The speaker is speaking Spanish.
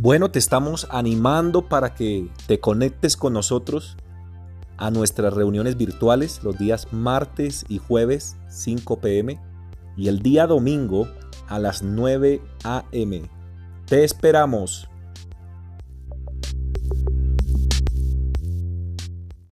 Bueno, te estamos animando para que te conectes con nosotros a nuestras reuniones virtuales los días martes y jueves 5 pm y el día domingo a las 9 am. Te esperamos.